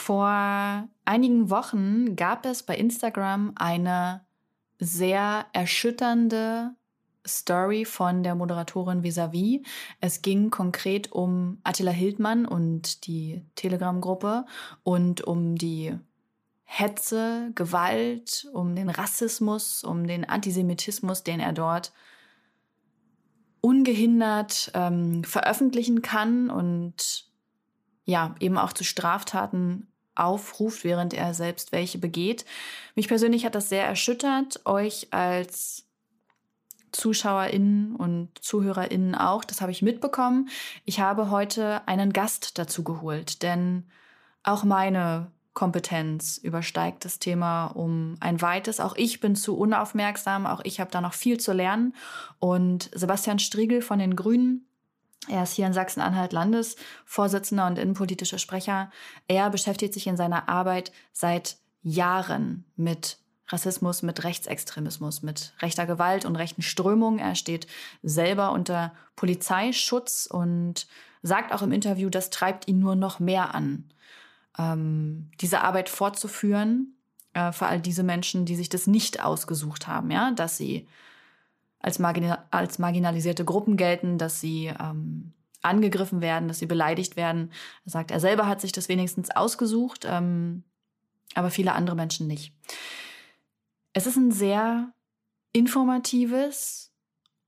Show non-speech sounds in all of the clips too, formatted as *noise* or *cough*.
Vor einigen Wochen gab es bei Instagram eine sehr erschütternde Story von der Moderatorin Visavi. Es ging konkret um Attila Hildmann und die Telegram-Gruppe und um die Hetze, Gewalt, um den Rassismus, um den Antisemitismus, den er dort ungehindert ähm, veröffentlichen kann und ja, eben auch zu Straftaten aufruft, während er selbst welche begeht. Mich persönlich hat das sehr erschüttert, euch als ZuschauerInnen und ZuhörerInnen auch. Das habe ich mitbekommen. Ich habe heute einen Gast dazu geholt, denn auch meine Kompetenz übersteigt das Thema um ein weites. Auch ich bin zu unaufmerksam, auch ich habe da noch viel zu lernen. Und Sebastian Striegel von den Grünen, er ist hier in Sachsen-Anhalt Landesvorsitzender und innenpolitischer Sprecher. Er beschäftigt sich in seiner Arbeit seit Jahren mit Rassismus, mit Rechtsextremismus, mit rechter Gewalt und rechten Strömungen. Er steht selber unter Polizeischutz und sagt auch im Interview, das treibt ihn nur noch mehr an, ähm, diese Arbeit fortzuführen äh, für all diese Menschen, die sich das nicht ausgesucht haben, ja, dass sie als, margina als marginalisierte Gruppen gelten, dass sie ähm, angegriffen werden, dass sie beleidigt werden. Er sagt, er selber hat sich das wenigstens ausgesucht, ähm, aber viele andere Menschen nicht. Es ist ein sehr informatives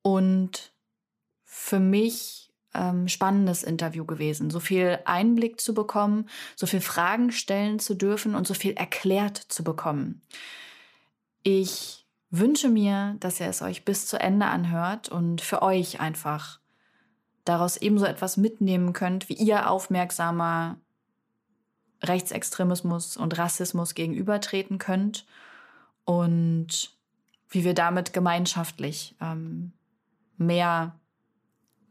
und für mich ähm, spannendes Interview gewesen. So viel Einblick zu bekommen, so viel Fragen stellen zu dürfen und so viel erklärt zu bekommen. Ich wünsche mir, dass ihr es euch bis zu Ende anhört und für euch einfach daraus ebenso etwas mitnehmen könnt, wie ihr aufmerksamer Rechtsextremismus und Rassismus gegenübertreten könnt und wie wir damit gemeinschaftlich ähm, mehr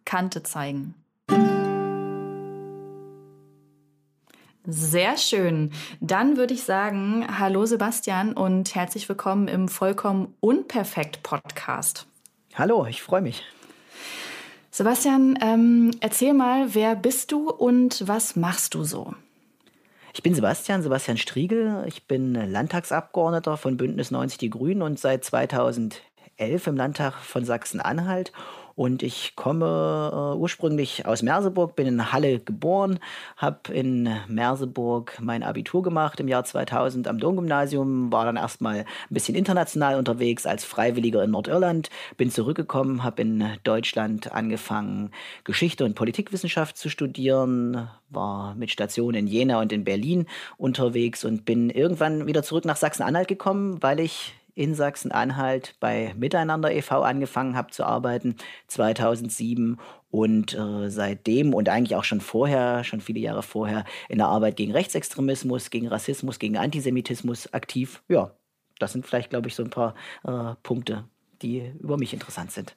Kante zeigen. Sehr schön. Dann würde ich sagen, hallo Sebastian und herzlich willkommen im Vollkommen Unperfekt Podcast. Hallo, ich freue mich. Sebastian, ähm, erzähl mal, wer bist du und was machst du so? Ich bin Sebastian, Sebastian Striegel. Ich bin Landtagsabgeordneter von Bündnis 90 Die Grünen und seit 2011 im Landtag von Sachsen-Anhalt und ich komme äh, ursprünglich aus Merseburg, bin in Halle geboren, habe in Merseburg mein Abitur gemacht im Jahr 2000 am Domgymnasium, war dann erstmal ein bisschen international unterwegs als Freiwilliger in Nordirland, bin zurückgekommen, habe in Deutschland angefangen, Geschichte und Politikwissenschaft zu studieren, war mit Stationen in Jena und in Berlin unterwegs und bin irgendwann wieder zurück nach Sachsen-Anhalt gekommen, weil ich in Sachsen-Anhalt bei Miteinander e.V. angefangen habe zu arbeiten, 2007 und äh, seitdem und eigentlich auch schon vorher, schon viele Jahre vorher, in der Arbeit gegen Rechtsextremismus, gegen Rassismus, gegen Antisemitismus aktiv. Ja, das sind vielleicht, glaube ich, so ein paar äh, Punkte, die über mich interessant sind.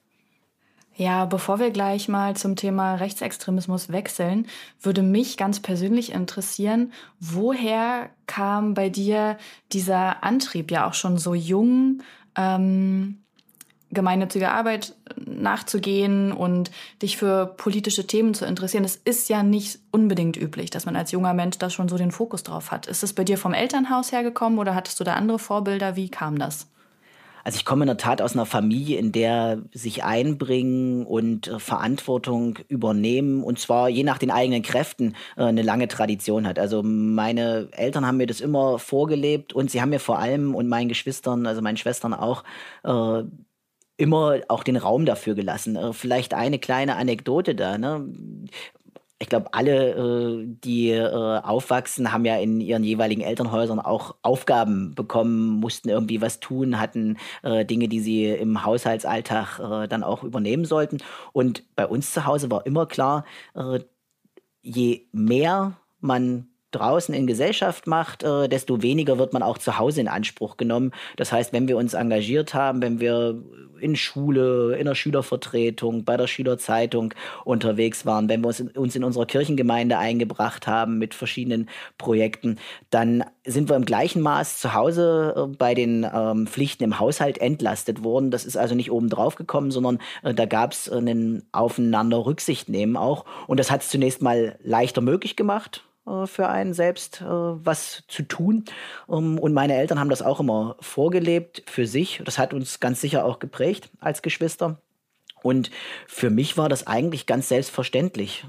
Ja, bevor wir gleich mal zum Thema Rechtsextremismus wechseln, würde mich ganz persönlich interessieren, woher kam bei dir dieser Antrieb, ja auch schon so jung, ähm, gemeinnützige Arbeit nachzugehen und dich für politische Themen zu interessieren. Das ist ja nicht unbedingt üblich, dass man als junger Mensch da schon so den Fokus drauf hat. Ist es bei dir vom Elternhaus hergekommen oder hattest du da andere Vorbilder? Wie kam das? Also ich komme in der Tat aus einer Familie, in der sich einbringen und äh, Verantwortung übernehmen und zwar je nach den eigenen Kräften äh, eine lange Tradition hat. Also meine Eltern haben mir das immer vorgelebt und sie haben mir vor allem und meinen Geschwistern, also meinen Schwestern auch, äh, immer auch den Raum dafür gelassen. Äh, vielleicht eine kleine Anekdote da. Ne? Ich glaube, alle, äh, die äh, aufwachsen, haben ja in ihren jeweiligen Elternhäusern auch Aufgaben bekommen, mussten irgendwie was tun, hatten äh, Dinge, die sie im Haushaltsalltag dann auch übernehmen sollten. Und bei uns zu Hause war immer klar, je mehr man draußen in Gesellschaft macht, äh, desto weniger wird man auch zu Hause in Anspruch genommen. Das heißt, wenn wir uns engagiert haben, wenn wir in Schule, in der Schülervertretung, bei der Schülerzeitung unterwegs waren, wenn wir uns in, uns in unserer Kirchengemeinde eingebracht haben mit verschiedenen Projekten, dann sind wir im gleichen Maß zu Hause äh, bei den ähm, Pflichten im Haushalt entlastet worden. Das ist also nicht oben drauf gekommen, sondern äh, da gab es einen Aufeinander Rücksicht nehmen auch. Und das hat es zunächst mal leichter möglich gemacht für einen selbst äh, was zu tun. Ähm, und meine Eltern haben das auch immer vorgelebt für sich. Das hat uns ganz sicher auch geprägt als Geschwister. Und für mich war das eigentlich ganz selbstverständlich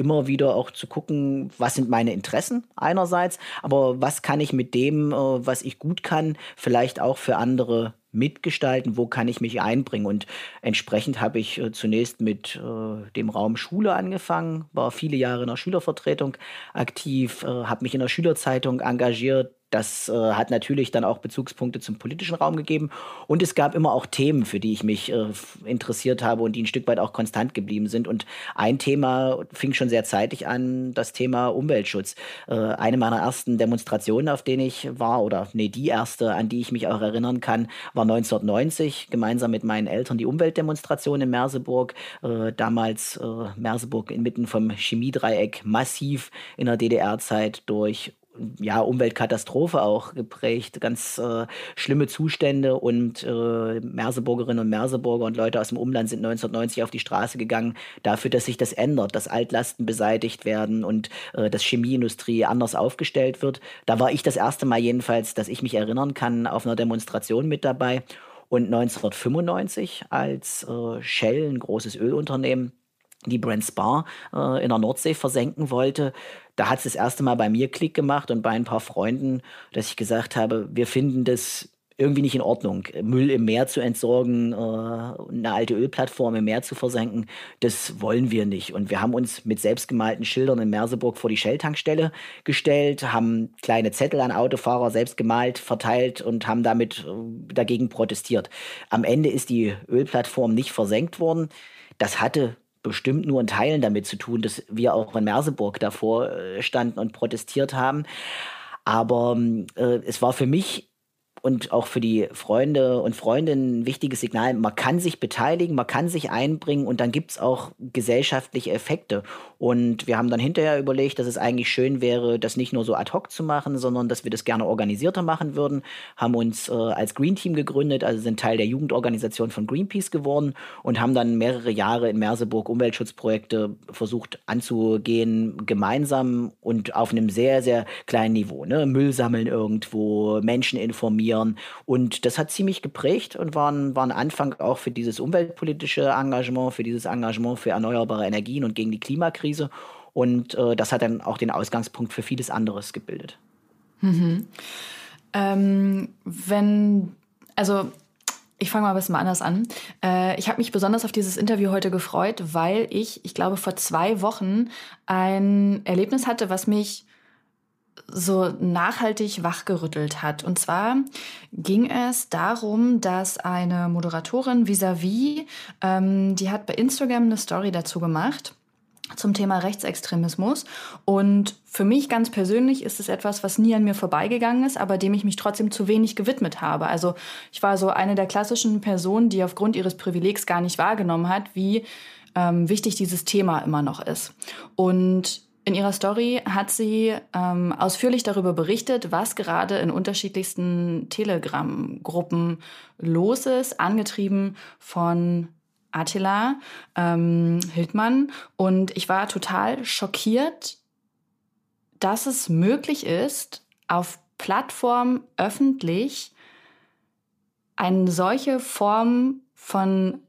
immer wieder auch zu gucken, was sind meine Interessen einerseits, aber was kann ich mit dem, äh, was ich gut kann, vielleicht auch für andere mitgestalten, wo kann ich mich einbringen. Und entsprechend habe ich äh, zunächst mit äh, dem Raum Schule angefangen, war viele Jahre in der Schülervertretung aktiv, habe mich in der Schülerzeitung engagiert, das äh, hat natürlich dann auch Bezugspunkte zum politischen Raum gegeben. Und es gab immer auch Themen, für die ich mich äh, interessiert habe und die ein Stück weit auch konstant geblieben sind. Und ein Thema fing schon sehr zeitig an, das Thema Umweltschutz. Äh, eine meiner ersten Demonstrationen, auf denen ich war, oder nee, die erste, an die ich mich auch erinnern kann, war 1990, gemeinsam mit meinen Eltern die Umweltdemonstration in Merseburg. Äh, damals äh, Merseburg inmitten vom Chemiedreieck massiv in der DDR-Zeit durch ja, Umweltkatastrophe auch geprägt, ganz äh, schlimme Zustände und äh, Merseburgerinnen und Merseburger und Leute aus dem Umland sind 1990 auf die Straße gegangen dafür, dass sich das ändert, dass Altlasten beseitigt werden und äh, dass Chemieindustrie anders aufgestellt wird. Da war ich das erste Mal jedenfalls, dass ich mich erinnern kann, auf einer Demonstration mit dabei. Und 1995, als äh, Shell, ein großes Ölunternehmen, die Brent Spar äh, in der Nordsee versenken wollte, da hat es das erste Mal bei mir Klick gemacht und bei ein paar Freunden, dass ich gesagt habe, wir finden das irgendwie nicht in Ordnung. Müll im Meer zu entsorgen, äh, eine alte Ölplattform im Meer zu versenken, das wollen wir nicht. Und wir haben uns mit selbstgemalten Schildern in Merseburg vor die Shell-Tankstelle gestellt, haben kleine Zettel an Autofahrer selbst gemalt, verteilt und haben damit äh, dagegen protestiert. Am Ende ist die Ölplattform nicht versenkt worden. Das hatte bestimmt nur in Teilen damit zu tun, dass wir auch in Merseburg davor äh, standen und protestiert haben. Aber äh, es war für mich und auch für die Freunde und Freundinnen ein wichtiges Signal. Man kann sich beteiligen, man kann sich einbringen und dann gibt es auch gesellschaftliche Effekte. Und wir haben dann hinterher überlegt, dass es eigentlich schön wäre, das nicht nur so ad hoc zu machen, sondern dass wir das gerne organisierter machen würden. Haben uns äh, als Green Team gegründet, also sind Teil der Jugendorganisation von Greenpeace geworden und haben dann mehrere Jahre in Merseburg Umweltschutzprojekte versucht anzugehen, gemeinsam und auf einem sehr, sehr kleinen Niveau. Ne? Müll sammeln irgendwo, Menschen informieren informieren. Und das hat ziemlich geprägt und war ein, war ein Anfang auch für dieses umweltpolitische Engagement, für dieses Engagement für erneuerbare Energien und gegen die Klimakrise. Und äh, das hat dann auch den Ausgangspunkt für vieles anderes gebildet. Mhm. Ähm, wenn, also ich fange mal ein bisschen anders an. Äh, ich habe mich besonders auf dieses Interview heute gefreut, weil ich, ich glaube, vor zwei Wochen ein Erlebnis hatte, was mich so nachhaltig wachgerüttelt hat. Und zwar ging es darum, dass eine Moderatorin vis-à-vis, -vis, ähm, die hat bei Instagram eine Story dazu gemacht zum Thema Rechtsextremismus. Und für mich ganz persönlich ist es etwas, was nie an mir vorbeigegangen ist, aber dem ich mich trotzdem zu wenig gewidmet habe. Also ich war so eine der klassischen Personen, die aufgrund ihres Privilegs gar nicht wahrgenommen hat, wie ähm, wichtig dieses Thema immer noch ist. Und in ihrer Story hat sie ähm, ausführlich darüber berichtet, was gerade in unterschiedlichsten Telegram-Gruppen los ist, angetrieben von Attila ähm, Hildmann. Und ich war total schockiert, dass es möglich ist, auf Plattformen öffentlich eine solche Form von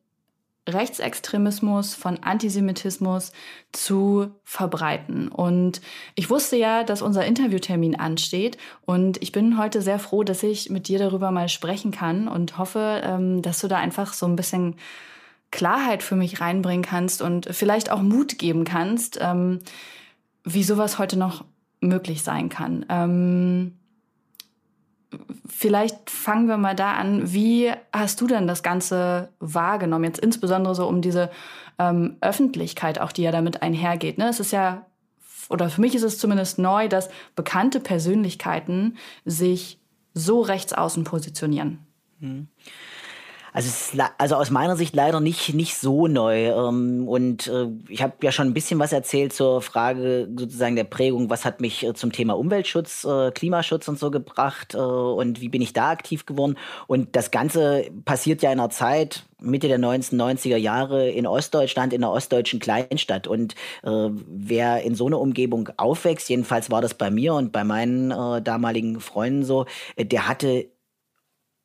Rechtsextremismus, von Antisemitismus zu verbreiten. Und ich wusste ja, dass unser Interviewtermin ansteht und ich bin heute sehr froh, dass ich mit dir darüber mal sprechen kann und hoffe, ähm, dass du da einfach so ein bisschen Klarheit für mich reinbringen kannst und vielleicht auch Mut geben kannst, ähm, wie sowas heute noch möglich sein kann. Vielleicht fangen wir mal da an. Wie hast du denn das Ganze wahrgenommen? Jetzt insbesondere so um diese ähm, Öffentlichkeit, auch die ja damit einhergeht. Ne? Es ist ja oder für mich ist es zumindest neu, dass bekannte Persönlichkeiten sich so rechts außen positionieren. Mhm. Also, es, also aus meiner Sicht leider nicht, nicht so neu. Ähm, und äh, ich habe ja schon ein bisschen was erzählt zur Frage sozusagen der Prägung, was hat mich äh, zum Thema Umweltschutz, äh, Klimaschutz und so gebracht und wie bin ich da aktiv geworden. Und das Ganze passiert ja in einer Zeit, Mitte der 1990er Jahre in Ostdeutschland, in einer ostdeutschen Kleinstadt. Und äh, wer in so einer Umgebung aufwächst, jedenfalls war das bei mir und bei meinen äh, damaligen Freunden so, der hatte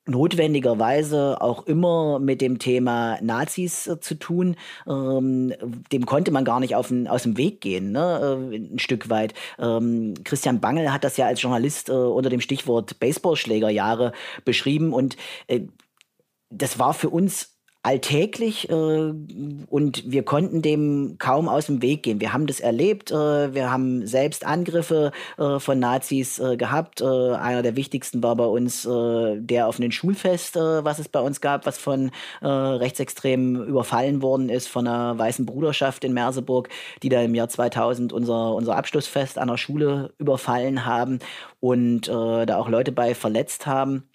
notwendigerweise auch immer mit dem Thema Nazis äh, zu tun. Ähm, dem konnte man gar nicht auf den, aus dem Weg gehen, ne? äh, ein Stück weit. Ähm, Christian Bangel hat das ja als Journalist äh, unter dem Stichwort Baseballschlägerjahre beschrieben und das war für uns alltäglich äh, und wir konnten dem kaum aus dem Weg gehen. Wir haben das erlebt, äh, wir haben selbst Angriffe äh, von Nazis äh, gehabt. Äh, einer der wichtigsten war bei uns äh, der auf einem Schulfest, was es bei uns gab, was von Rechtsextremen überfallen worden ist, von einer weißen Bruderschaft in Merseburg, die da im Jahr 2000 unser, unser Abschlussfest an der Schule überfallen haben und da auch Leute bei verletzt haben.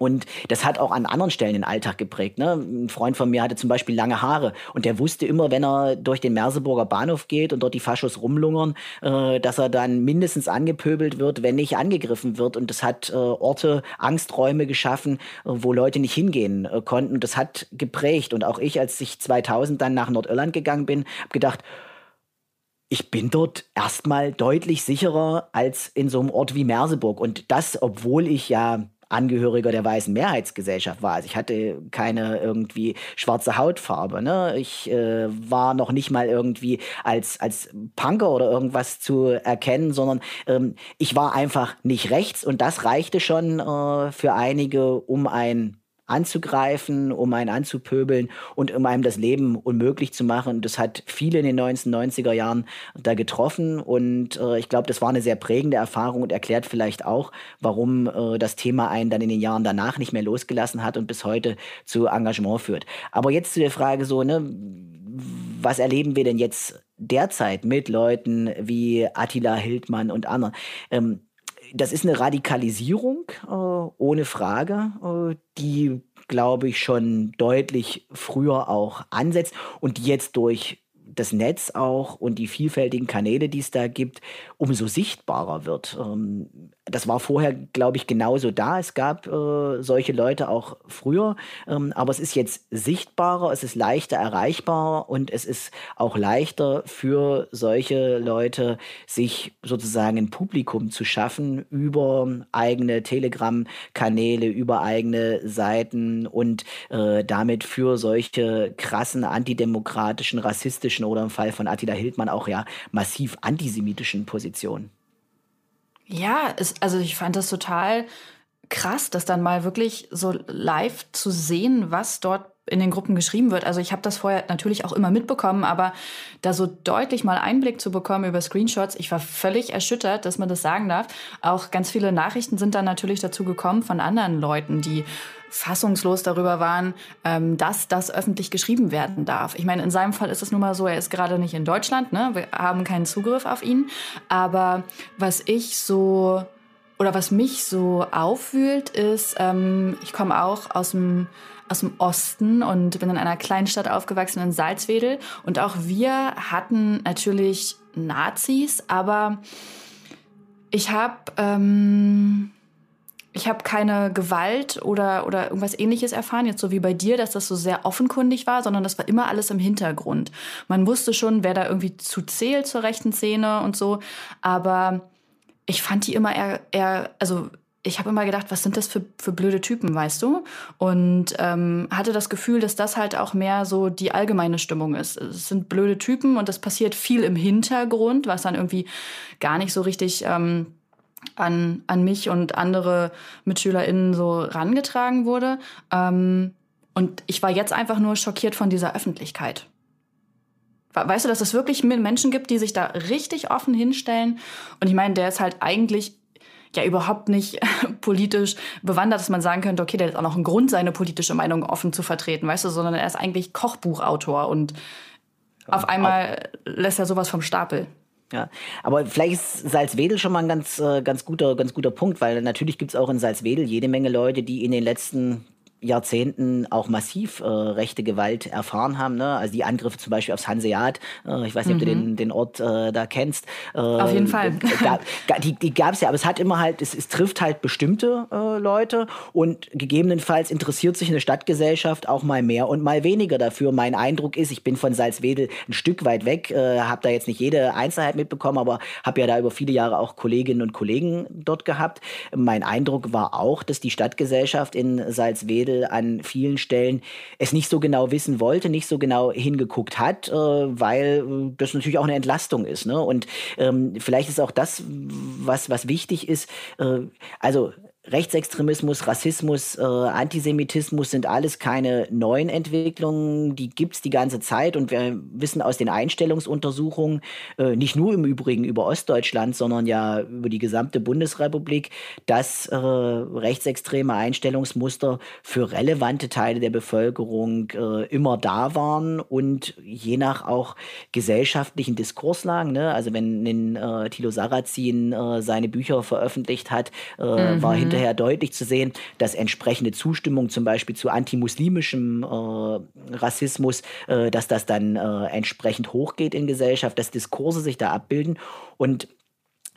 Und das hat auch an anderen Stellen den Alltag geprägt. Ne? Ein Freund von mir hatte zum Beispiel lange Haare und der wusste immer, wenn er durch den Merseburger Bahnhof geht und dort die Faschos rumlungern, äh, dass er dann mindestens angepöbelt wird, wenn nicht angegriffen wird. Und das hat äh, Orte, Angsträume geschaffen, äh, wo Leute nicht hingehen äh, konnten. Das hat geprägt. Und auch ich, als ich 2000 dann nach Nordirland gegangen bin, habe gedacht, ich bin dort erstmal deutlich sicherer als in so einem Ort wie Merseburg. Und das, obwohl ich ja Angehöriger der weißen Mehrheitsgesellschaft war. Also ich hatte keine irgendwie schwarze Hautfarbe. Ne? Ich äh, war noch nicht mal irgendwie als, als Punker oder irgendwas zu erkennen, sondern ähm, ich war einfach nicht rechts und das reichte schon äh, für einige, um ein anzugreifen, um einen anzupöbeln und um einem das Leben unmöglich zu machen. Das hat viele in den 1990er Jahren da getroffen und äh, ich glaube, das war eine sehr prägende Erfahrung und erklärt vielleicht auch, warum äh, das Thema einen dann in den Jahren danach nicht mehr losgelassen hat und bis heute zu Engagement führt. Aber jetzt zu der Frage so, ne, was erleben wir denn jetzt derzeit mit Leuten wie Attila Hildmann und anderen? Ähm, das ist eine Radikalisierung, äh, ohne Frage, äh, die, glaube ich, schon deutlich früher auch ansetzt und die jetzt durch das Netz auch und die vielfältigen Kanäle, die es da gibt, umso sichtbarer wird. Ähm, das war vorher, glaube ich, genauso da. Es gab äh, solche Leute auch früher, ähm, aber es ist jetzt sichtbarer, es ist leichter erreichbar und es ist auch leichter für solche Leute, sich sozusagen ein Publikum zu schaffen über eigene Telegram-Kanäle, über eigene Seiten und äh, damit für solche krassen antidemokratischen, rassistischen oder im Fall von Attila Hildmann auch ja massiv antisemitischen Positionen. Ja, es, also ich fand das total krass, das dann mal wirklich so live zu sehen, was dort in den Gruppen geschrieben wird. Also ich habe das vorher natürlich auch immer mitbekommen, aber da so deutlich mal Einblick zu bekommen über Screenshots, ich war völlig erschüttert, dass man das sagen darf. Auch ganz viele Nachrichten sind dann natürlich dazu gekommen von anderen Leuten, die fassungslos darüber waren, ähm, dass das öffentlich geschrieben werden darf. Ich meine, in seinem Fall ist es nun mal so, er ist gerade nicht in Deutschland, ne? wir haben keinen Zugriff auf ihn. Aber was ich so oder was mich so aufwühlt, ist, ähm, ich komme auch aus dem aus dem Osten und bin in einer Kleinstadt aufgewachsen in Salzwedel. Und auch wir hatten natürlich Nazis, aber ich habe ähm, ich habe keine Gewalt oder, oder irgendwas ähnliches erfahren, jetzt so wie bei dir, dass das so sehr offenkundig war, sondern das war immer alles im Hintergrund. Man wusste schon, wer da irgendwie zu zählt zur rechten Szene und so, aber ich fand die immer eher, eher also ich habe immer gedacht, was sind das für, für blöde Typen, weißt du? Und ähm, hatte das Gefühl, dass das halt auch mehr so die allgemeine Stimmung ist. Es sind blöde Typen und das passiert viel im Hintergrund, was dann irgendwie gar nicht so richtig ähm, an, an mich und andere MitschülerInnen so rangetragen wurde. Ähm, und ich war jetzt einfach nur schockiert von dieser Öffentlichkeit. Weißt du, dass es wirklich Menschen gibt, die sich da richtig offen hinstellen? Und ich meine, der ist halt eigentlich ja überhaupt nicht *laughs* politisch bewandert, dass man sagen könnte, okay, der hat auch noch einen Grund, seine politische Meinung offen zu vertreten, weißt du, sondern er ist eigentlich Kochbuchautor und auf einmal lässt er sowas vom Stapel. Ja, aber vielleicht ist Salzwedel schon mal ein ganz, äh, ganz, guter, ganz guter Punkt, weil natürlich gibt es auch in Salzwedel jede Menge Leute, die in den letzten Jahrzehnten auch massiv äh, rechte Gewalt erfahren haben. Ne? Also die Angriffe zum Beispiel aufs Hanseat, äh, ich weiß nicht, mhm. ob du mhm. den, den Ort äh, da kennst. Äh, Auf jeden Fall. Gab, die die gab es ja, aber es hat immer halt, es, es trifft halt bestimmte äh, Leute und gegebenenfalls interessiert sich eine Stadtgesellschaft auch mal mehr und mal weniger dafür. Mein Eindruck ist, ich bin von Salzwedel ein Stück weit weg, äh, habe da jetzt nicht jede Einzelheit mitbekommen, aber habe ja da über viele Jahre auch Kolleginnen und Kollegen dort gehabt. Mein Eindruck war auch, dass die Stadtgesellschaft in Salzwedel Mädel an vielen Stellen es nicht so genau wissen wollte, nicht so genau hingeguckt hat, äh, weil äh, das natürlich auch eine Entlastung ist. Ne? Und ähm, vielleicht ist auch das, was, was wichtig ist. Äh, also Rechtsextremismus, Rassismus, äh, Antisemitismus sind alles keine neuen Entwicklungen. Die gibt es die ganze Zeit und wir wissen aus den Einstellungsuntersuchungen, äh, nicht nur im Übrigen über Ostdeutschland, sondern ja über die gesamte Bundesrepublik, dass äh, rechtsextreme Einstellungsmuster für relevante Teile der Bevölkerung äh, immer da waren und je nach auch gesellschaftlichen Diskurslagen, ne? also wenn, wenn äh, Thilo Sarrazin äh, seine Bücher veröffentlicht hat, mhm. war hinterher hinterher deutlich zu sehen, dass entsprechende Zustimmung zum Beispiel zu antimuslimischem äh, Rassismus, äh, dass das dann äh, entsprechend hochgeht in Gesellschaft, dass Diskurse sich da abbilden und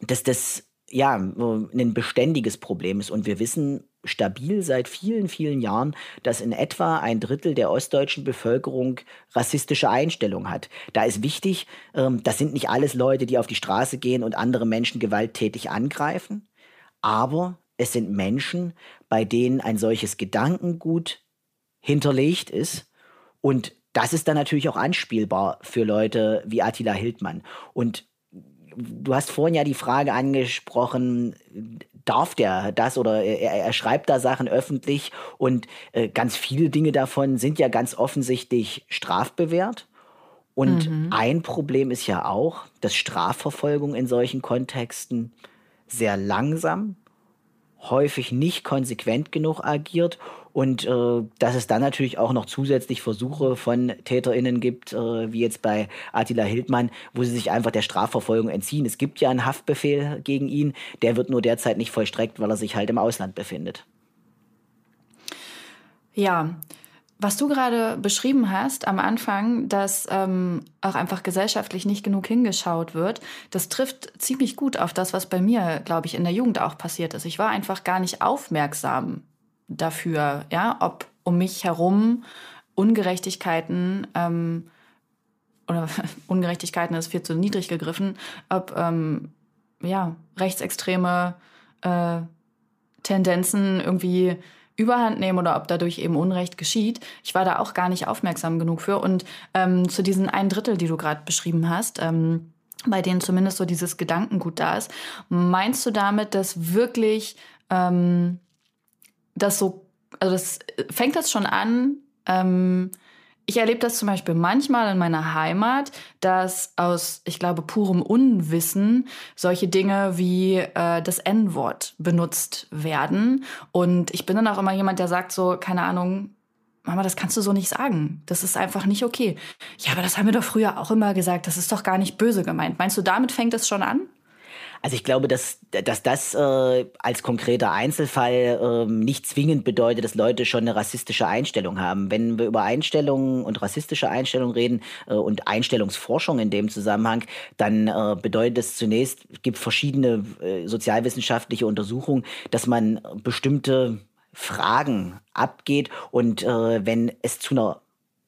dass das ja ein beständiges Problem ist. Und wir wissen stabil seit vielen, vielen Jahren, dass in etwa ein Drittel der ostdeutschen Bevölkerung rassistische Einstellungen hat. Da ist wichtig, ähm, das sind nicht alles Leute, die auf die Straße gehen und andere Menschen gewalttätig angreifen, aber es sind Menschen, bei denen ein solches Gedankengut hinterlegt ist. Und das ist dann natürlich auch anspielbar für Leute wie Attila Hildmann. Und du hast vorhin ja die Frage angesprochen, darf der das oder er, er schreibt da Sachen öffentlich und äh, ganz viele Dinge davon sind ja ganz offensichtlich strafbewehrt. Und mhm. ein Problem ist ja auch, dass Strafverfolgung in solchen Kontexten sehr langsam häufig nicht konsequent genug agiert und äh, dass es dann natürlich auch noch zusätzlich Versuche von TäterInnen gibt, äh, wie jetzt bei Attila Hildmann, wo sie sich einfach der Strafverfolgung entziehen. Es gibt ja einen Haftbefehl gegen ihn, der wird nur derzeit nicht vollstreckt, weil er sich halt im Ausland befindet. Ja, was du gerade beschrieben hast am Anfang, dass ähm, auch einfach gesellschaftlich nicht genug hingeschaut wird, das trifft ziemlich gut auf das, was bei mir, glaube ich, in der Jugend auch passiert ist. Ich war einfach gar nicht aufmerksam dafür, ja, ob um mich herum Ungerechtigkeiten ähm, oder *laughs* Ungerechtigkeiten ist viel zu niedrig gegriffen, ob ähm, ja rechtsextreme äh, Tendenzen irgendwie überhand nehmen oder ob dadurch eben Unrecht geschieht. Ich war da auch gar nicht aufmerksam genug für. Und ähm, zu diesen ein Drittel, die du gerade beschrieben hast, ähm, bei denen zumindest so dieses Gedankengut da ist, meinst du damit, dass wirklich ähm, das so, also das fängt das schon an, ähm, ich erlebe das zum Beispiel manchmal in meiner Heimat, dass aus, ich glaube, purem Unwissen solche Dinge wie äh, das N-Wort benutzt werden. Und ich bin dann auch immer jemand, der sagt so, keine Ahnung, Mama, das kannst du so nicht sagen. Das ist einfach nicht okay. Ja, aber das haben wir doch früher auch immer gesagt. Das ist doch gar nicht böse gemeint. Meinst du, damit fängt es schon an? Also ich glaube, dass, dass das äh, als konkreter Einzelfall äh, nicht zwingend bedeutet, dass Leute schon eine rassistische Einstellung haben. Wenn wir über Einstellungen und rassistische Einstellungen reden äh, und Einstellungsforschung in dem Zusammenhang, dann äh, bedeutet es zunächst, es gibt verschiedene äh, sozialwissenschaftliche Untersuchungen, dass man bestimmte Fragen abgeht und äh, wenn es zu einer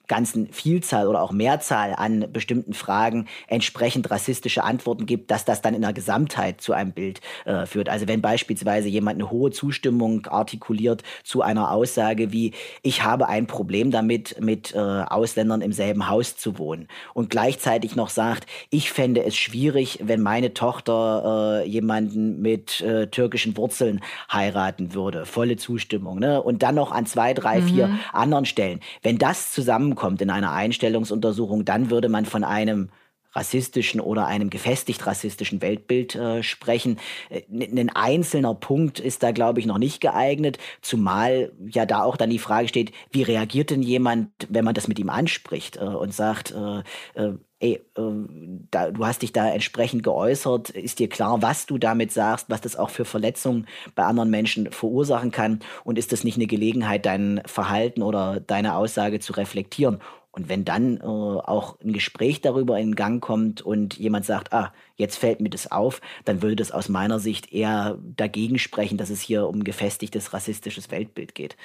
ganzen Vielzahl oder auch Mehrzahl an bestimmten Fragen entsprechend rassistische Antworten gibt, dass das dann in der Gesamtheit zu einem Bild äh, führt. Also wenn beispielsweise jemand eine hohe Zustimmung artikuliert zu einer Aussage wie ich habe ein Problem damit, mit äh, Ausländern im selben Haus zu wohnen und gleichzeitig noch sagt, ich fände es schwierig, wenn meine Tochter äh, jemanden mit äh, türkischen Wurzeln heiraten würde, volle Zustimmung, ne? Und dann noch an zwei, drei, mhm. vier anderen Stellen. Wenn das zusammen zusammenkommt in einer Einstellungsuntersuchung, dann würde man von einem rassistischen oder einem gefestigt rassistischen Weltbild äh, sprechen. Äh, ein einzelner Punkt ist da, glaube ich, noch nicht geeignet, zumal ja da auch dann die Frage steht, wie reagiert denn jemand, wenn man das mit ihm anspricht äh, und sagt, äh, äh, ey, da, du hast dich da entsprechend geäußert, ist dir klar, was du damit sagst, was das auch für Verletzungen bei anderen Menschen verursachen kann und ist das nicht eine Gelegenheit, dein Verhalten oder deine Aussage zu reflektieren? Und wenn dann äh, auch ein Gespräch darüber in Gang kommt und jemand sagt, ah, jetzt fällt mir das auf, dann würde das aus meiner Sicht eher dagegen sprechen, dass es hier um gefestigtes rassistisches Weltbild geht.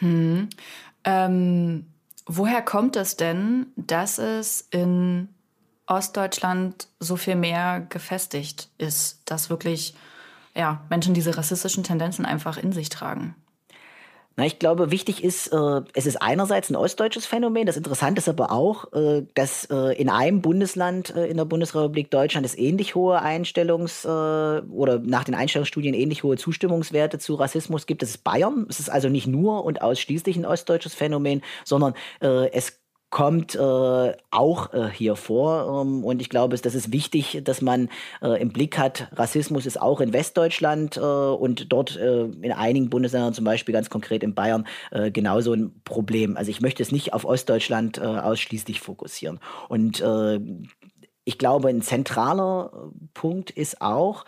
Hm. Ähm, woher kommt es denn, dass es in Ostdeutschland so viel mehr gefestigt ist, dass wirklich ja, Menschen diese rassistischen Tendenzen einfach in sich tragen? Na, ich glaube, wichtig ist, äh, es ist einerseits ein ostdeutsches Phänomen. Das Interessante ist aber auch, äh, dass äh, in einem Bundesland äh, in der Bundesrepublik Deutschland es ähnlich hohe Einstellungs- äh, oder nach den Einstellungsstudien ähnlich hohe Zustimmungswerte zu Rassismus gibt. Das ist Bayern. Es ist also nicht nur und ausschließlich ein ostdeutsches Phänomen, sondern äh, es kommt äh, auch äh, hier vor. Ähm, und ich glaube, das ist wichtig, dass man äh, im Blick hat, Rassismus ist auch in Westdeutschland äh, und dort äh, in einigen Bundesländern, zum Beispiel ganz konkret in Bayern, äh, genauso ein Problem. Also ich möchte es nicht auf Ostdeutschland ausschließlich fokussieren. Und ich glaube, ein zentraler Punkt ist auch,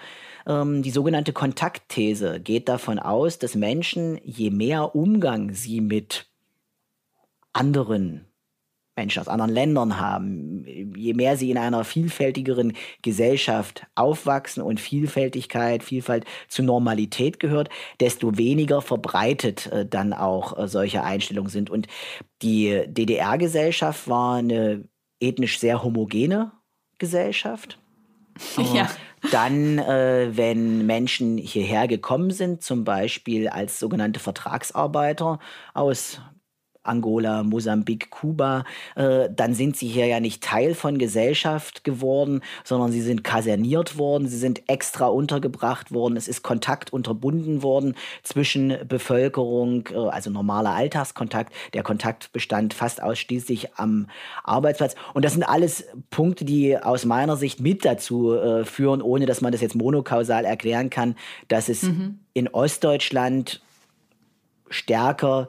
ähm, die sogenannte Kontaktthese geht davon aus, dass Menschen, je mehr Umgang sie mit anderen Menschen aus anderen Ländern haben, je mehr sie in einer vielfältigeren Gesellschaft aufwachsen und Vielfältigkeit, Vielfalt zur Normalität gehört, desto weniger verbreitet äh, dann auch äh, solche Einstellungen sind. Und die DDR-Gesellschaft war eine ethnisch sehr homogene Gesellschaft. *laughs* Ja. Dann, äh, wenn Menschen hierher gekommen sind, zum Beispiel als sogenannte Vertragsarbeiter aus Angola, Mosambik, Kuba, äh, dann sind sie hier ja nicht Teil von Gesellschaft geworden, sondern sie sind kaserniert worden, sie sind extra untergebracht worden, es ist Kontakt unterbunden worden zwischen Bevölkerung, äh, also normaler Alltagskontakt. Der Kontakt bestand fast ausschließlich am Arbeitsplatz. Und das sind alles Punkte, die aus meiner Sicht mit dazu äh, führen, ohne dass man das jetzt monokausal erklären kann, dass es mhm. in Ostdeutschland stärker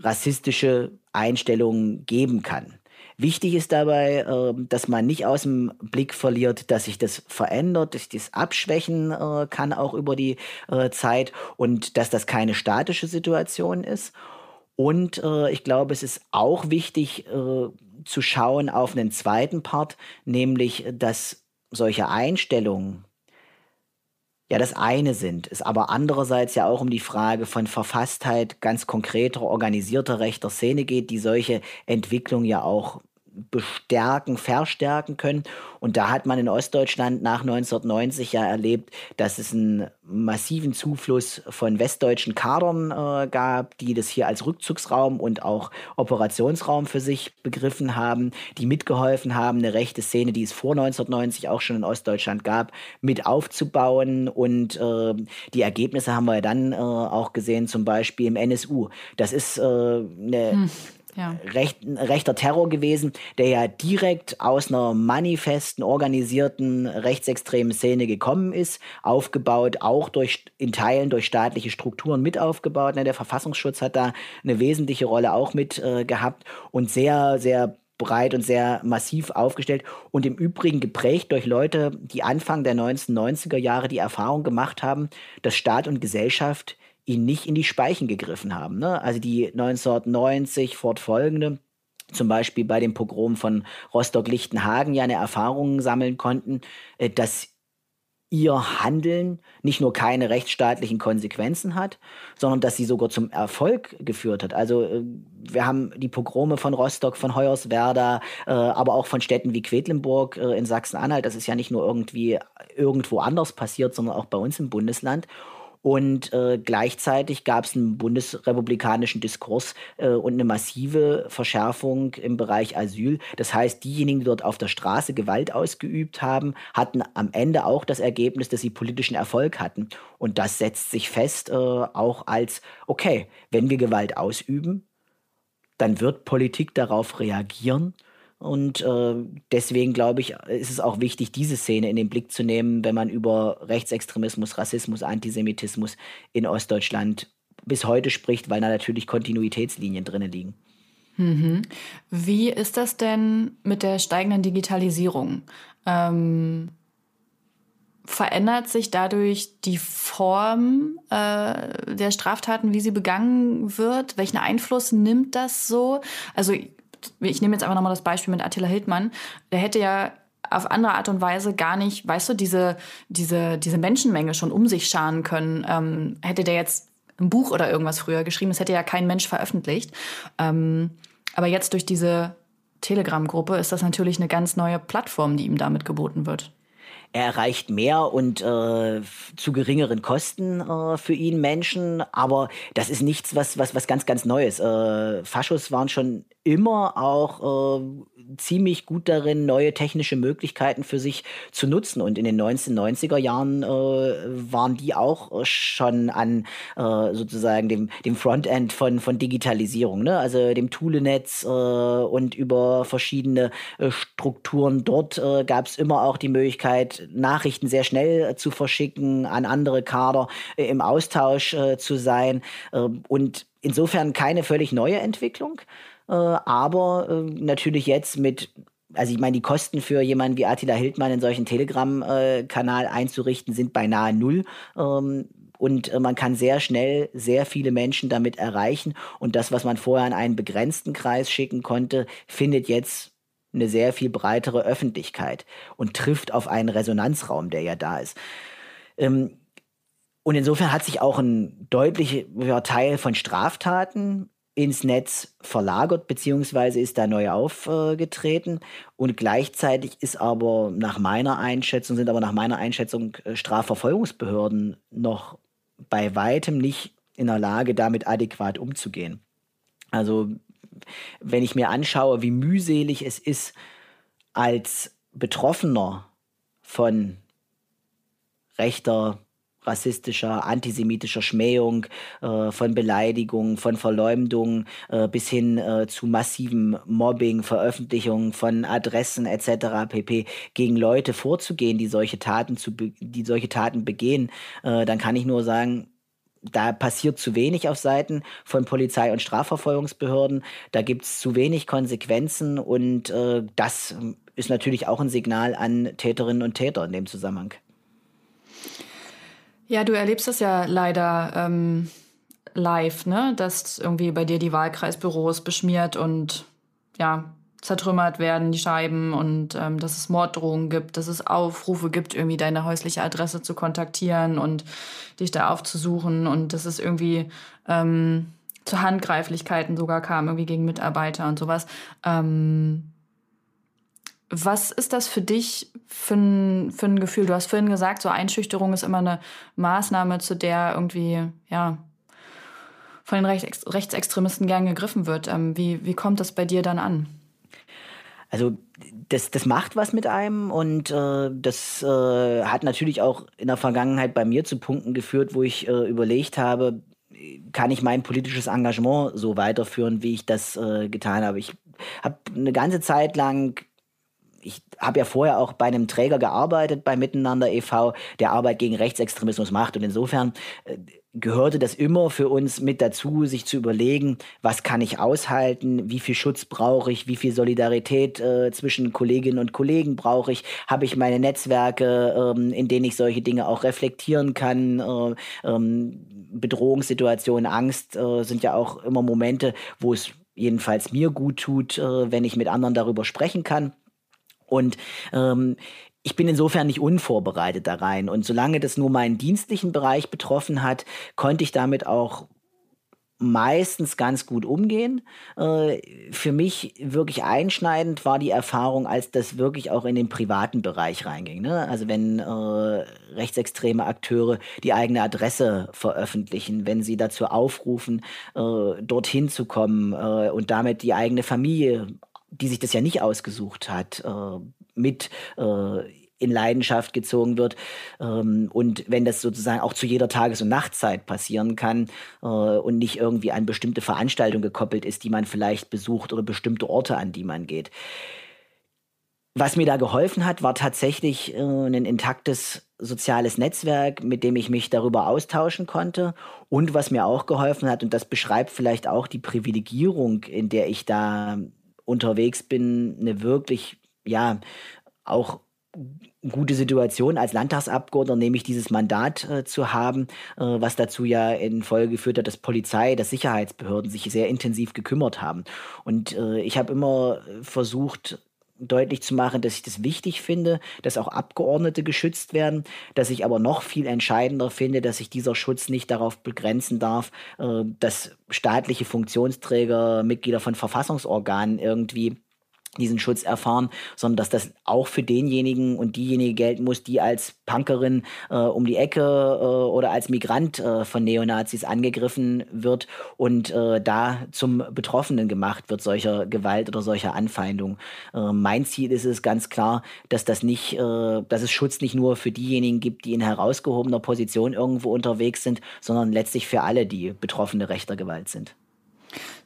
rassistische Einstellungen geben kann. Wichtig ist dabei, ähm, dass man nicht aus dem Blick verliert, dass sich das verändert, dass das abschwächen äh, kann auch über die äh, Zeit und dass das keine statische Situation ist. Und äh, ich glaube, es ist auch wichtig zu schauen auf einen zweiten Part, nämlich dass solche Einstellungen ja das eine sind, es aber andererseits ja auch um die Frage von Verfasstheit ganz konkreter, organisierter rechter Szene geht, die solche Entwicklung ja auch bestärken, verstärken können. Und da hat man in Ostdeutschland nach 1990 ja erlebt, dass es einen massiven Zufluss von westdeutschen Kadern äh, gab, die das hier als Rückzugsraum und auch Operationsraum für sich begriffen haben, die mitgeholfen haben, eine rechte Szene, die es vor 1990 auch schon in Ostdeutschland gab, mit aufzubauen. Und äh, die Ergebnisse haben wir dann äh, auch gesehen, zum Beispiel im NSU. Das ist äh, eine hm ja. recht, rechter Terror gewesen, der ja direkt aus einer manifesten, organisierten rechtsextremen Szene gekommen ist, aufgebaut, auch durch, in Teilen durch staatliche Strukturen mit aufgebaut. Ne, der Verfassungsschutz hat da eine wesentliche Rolle auch mit äh, gehabt und sehr, sehr breit und sehr massiv aufgestellt und im Übrigen geprägt durch Leute, die Anfang der 1990er Jahre die Erfahrung gemacht haben, dass Staat und Gesellschaft ihn nicht in die Speichen gegriffen haben. Ne? Also die 1990 fortfolgende zum Beispiel bei dem Pogrom von Rostock-Lichtenhagen ja eine Erfahrung sammeln konnten, äh, dass ihr Handeln nicht nur keine rechtsstaatlichen Konsequenzen hat, sondern dass sie sogar zum Erfolg geführt hat. Also äh, wir haben die Pogrome von Rostock, von Hoyerswerda, äh, aber auch von Städten wie Quedlinburg in Sachsen-Anhalt. Das ist ja nicht nur irgendwie irgendwo anders passiert, sondern auch bei uns im Bundesland. Und äh, gleichzeitig gab es einen bundesrepublikanischen Diskurs äh, und eine massive Verschärfung im Bereich Asyl. Das heißt, diejenigen, die dort auf der Straße Gewalt ausgeübt haben, hatten am Ende auch das Ergebnis, dass sie politischen Erfolg hatten. Und das setzt sich fest äh, auch als, okay, wenn wir Gewalt ausüben, dann wird Politik darauf reagieren Und äh, deswegen glaube ich, ist es auch wichtig, diese Szene in den Blick zu nehmen, wenn man über Rechtsextremismus, Rassismus, Antisemitismus in Ostdeutschland bis heute spricht, weil da natürlich Kontinuitätslinien drin liegen. Mhm. Wie ist das denn mit der steigenden Digitalisierung? Ähm, verändert sich dadurch die Form äh, der Straftaten, wie sie begangen wird? Welchen Einfluss nimmt das so? Also ich nehme jetzt einfach nochmal das Beispiel mit Attila Hildmann. Der hätte ja auf andere Art und Weise gar nicht, weißt du, diese, diese, diese Menschenmenge schon um sich scharen können. Ähm, hätte der jetzt ein Buch oder irgendwas früher geschrieben, das hätte ja kein Mensch veröffentlicht. Ähm, aber jetzt durch diese Telegram-Gruppe ist das natürlich eine ganz neue Plattform, die ihm damit geboten wird er erreicht mehr und äh, zu geringeren Kosten äh, für ihn Menschen, aber das ist nichts, was, was, was ganz, ganz Neues. Äh, Faschos waren schon immer auch äh, ziemlich gut darin, neue technische Möglichkeiten für sich zu nutzen. Und in den 1990er Jahren äh, waren die auch schon an äh, sozusagen dem, dem Frontend von, von Digitalisierung, ne? also dem Toolenetz äh, und über verschiedene äh, Strukturen dort äh, gab es immer auch die Möglichkeit, Nachrichten sehr schnell zu verschicken, an andere Kader im Austausch zu sein. und insofern keine völlig neue Entwicklung. Äh, aber äh, natürlich jetzt mit also ich meine, die Kosten für jemanden wie Attila Hildmann in solchen Telegram-Kanal einzurichten, sind beinahe null. Ähm, und äh, man kann sehr schnell sehr viele Menschen damit erreichen. Und das, was man vorher an einen begrenzten Kreis schicken konnte, findet jetzt eine sehr viel breitere Öffentlichkeit und trifft auf einen Resonanzraum, der ja da ist. Ähm, und insofern hat sich auch ein deutlicher Teil von Straftaten ins Netz verlagert, beziehungsweise ist da neu aufgetreten. Und gleichzeitig ist aber nach meiner Einschätzung, sind aber nach meiner Einschätzung äh, Strafverfolgungsbehörden noch bei weitem nicht in der Lage, damit adäquat umzugehen. Also, wenn ich mir anschaue, wie mühselig es ist, als Betroffener von rechter rassistischer, antisemitischer Schmähung, äh, von Beleidigung, von Verleumdung äh, bis hin äh, zu massivem Mobbing, Veröffentlichung von Adressen etc. pp. gegen Leute vorzugehen, die solche Taten zu die solche Taten begehen, äh, dann kann ich nur sagen, da passiert zu wenig auf Seiten von Polizei und Strafverfolgungsbehörden. Da gibt es zu wenig Konsequenzen und äh, das ist natürlich auch ein Signal an Täterinnen und Täter in dem Zusammenhang. Ja, du erlebst das ja leider ähm, live, ne? Dass irgendwie bei dir die Wahlkreisbüros beschmiert und ja, zertrümmert werden, die Scheiben und ähm, dass es Morddrohungen gibt, dass es Aufrufe gibt, irgendwie deine häusliche Adresse zu kontaktieren und dich da aufzusuchen und dass es irgendwie ähm, zu Handgreiflichkeiten sogar kam, irgendwie gegen Mitarbeiter und sowas. Ähm, was ist das für dich für ein, für ein Gefühl? Du hast vorhin gesagt, so Einschüchterung ist immer eine Maßnahme, zu der irgendwie, ja, von den Rechts Rechtsextremisten gern gegriffen wird. Ähm, wie, wie kommt das bei dir dann an? Also das, das macht was mit einem und äh, das äh, hat natürlich auch in der Vergangenheit bei mir zu Punkten geführt, wo ich äh, überlegt habe, kann ich mein politisches Engagement so weiterführen, wie ich das äh, getan habe. Ich habe eine ganze Zeit lang ich habe ja vorher auch bei einem Träger gearbeitet, bei Miteinander e.V., der Arbeit gegen Rechtsextremismus macht. Und insofern äh, gehörte das immer für uns mit dazu, sich zu überlegen, was kann ich aushalten, wie viel Schutz brauche ich, wie viel Solidarität äh, zwischen Kolleginnen und Kollegen brauche ich, habe ich meine Netzwerke, ähm, in denen ich solche Dinge auch reflektieren kann. Äh, ähm, Bedrohungssituationen, Angst äh, sind ja auch immer Momente, wo es jedenfalls mir gut tut, äh, wenn ich mit anderen darüber sprechen kann. Und ähm, ich bin insofern nicht unvorbereitet da rein. Und solange das nur meinen dienstlichen Bereich betroffen hat, konnte ich damit auch meistens ganz gut umgehen. Äh, für mich wirklich einschneidend war die Erfahrung, als das wirklich auch in den privaten Bereich reinging. Ne? Also wenn äh, rechtsextreme Akteure die eigene Adresse veröffentlichen, wenn sie dazu aufrufen, äh, dorthin zu kommen und damit die eigene Familie die sich das ja nicht ausgesucht hat, äh, mit äh, in Leidenschaft gezogen wird. Ähm, und wenn das sozusagen auch zu jeder Tages- und Nachtzeit passieren kann äh, und nicht irgendwie an bestimmte Veranstaltungen gekoppelt ist, die man vielleicht besucht oder bestimmte Orte, an die man geht. was mir da geholfen hat, war tatsächlich äh, ein intaktes soziales Netzwerk, mit dem ich mich darüber austauschen konnte. Und was mir auch geholfen hat, und das beschreibt vielleicht auch die Privilegierung, in der ich da unterwegs bin, eine wirklich, ja, auch gute Situation als Landtagsabgeordneter, nämlich dieses Mandat äh, zu haben, äh, was dazu ja in Folge geführt hat, dass Polizei, dass Sicherheitsbehörden sich sehr intensiv gekümmert haben. Und äh, ich habe immer versucht, deutlich zu machen, dass ich das wichtig finde, dass auch Abgeordnete geschützt werden, dass ich aber noch viel entscheidender finde, dass sich dieser Schutz nicht darauf begrenzen darf, äh, dass staatliche Funktionsträger, Mitglieder von Verfassungsorganen irgendwie diesen Schutz erfahren, sondern dass das auch für denjenigen und diejenige gelten muss, die als Punkerin äh, um die Ecke äh, oder als Migrant äh, von Neonazis angegriffen wird und äh, da zum Betroffenen gemacht wird solcher Gewalt oder solcher Anfeindung. Äh, mein Ziel ist es ganz klar, dass das nicht, äh, dass es Schutz nicht nur für diejenigen gibt, die in herausgehobener Position irgendwo unterwegs sind, sondern letztlich für alle, die Betroffene rechter Gewalt sind.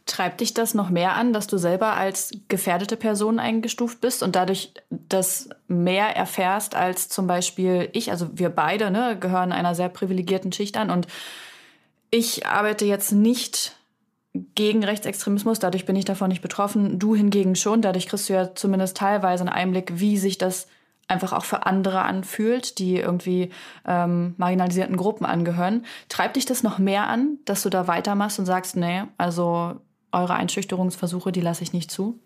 Treibt dich das noch mehr an, dass du selber als gefährdete Person eingestuft bist und dadurch das mehr erfährst als zum Beispiel ich? Also wir beide ne, gehören einer sehr privilegierten Schicht an und ich arbeite jetzt nicht gegen Rechtsextremismus, dadurch bin ich davon nicht betroffen. Du hingegen schon, dadurch kriegst du ja zumindest teilweise einen Einblick, wie sich das einfach auch für andere anfühlt, die irgendwie ähm, marginalisierten Gruppen angehören. Treibt dich das noch mehr an, dass du da weitermachst und sagst, nee, also eure Einschüchterungsversuche, die lasse ich nicht zu?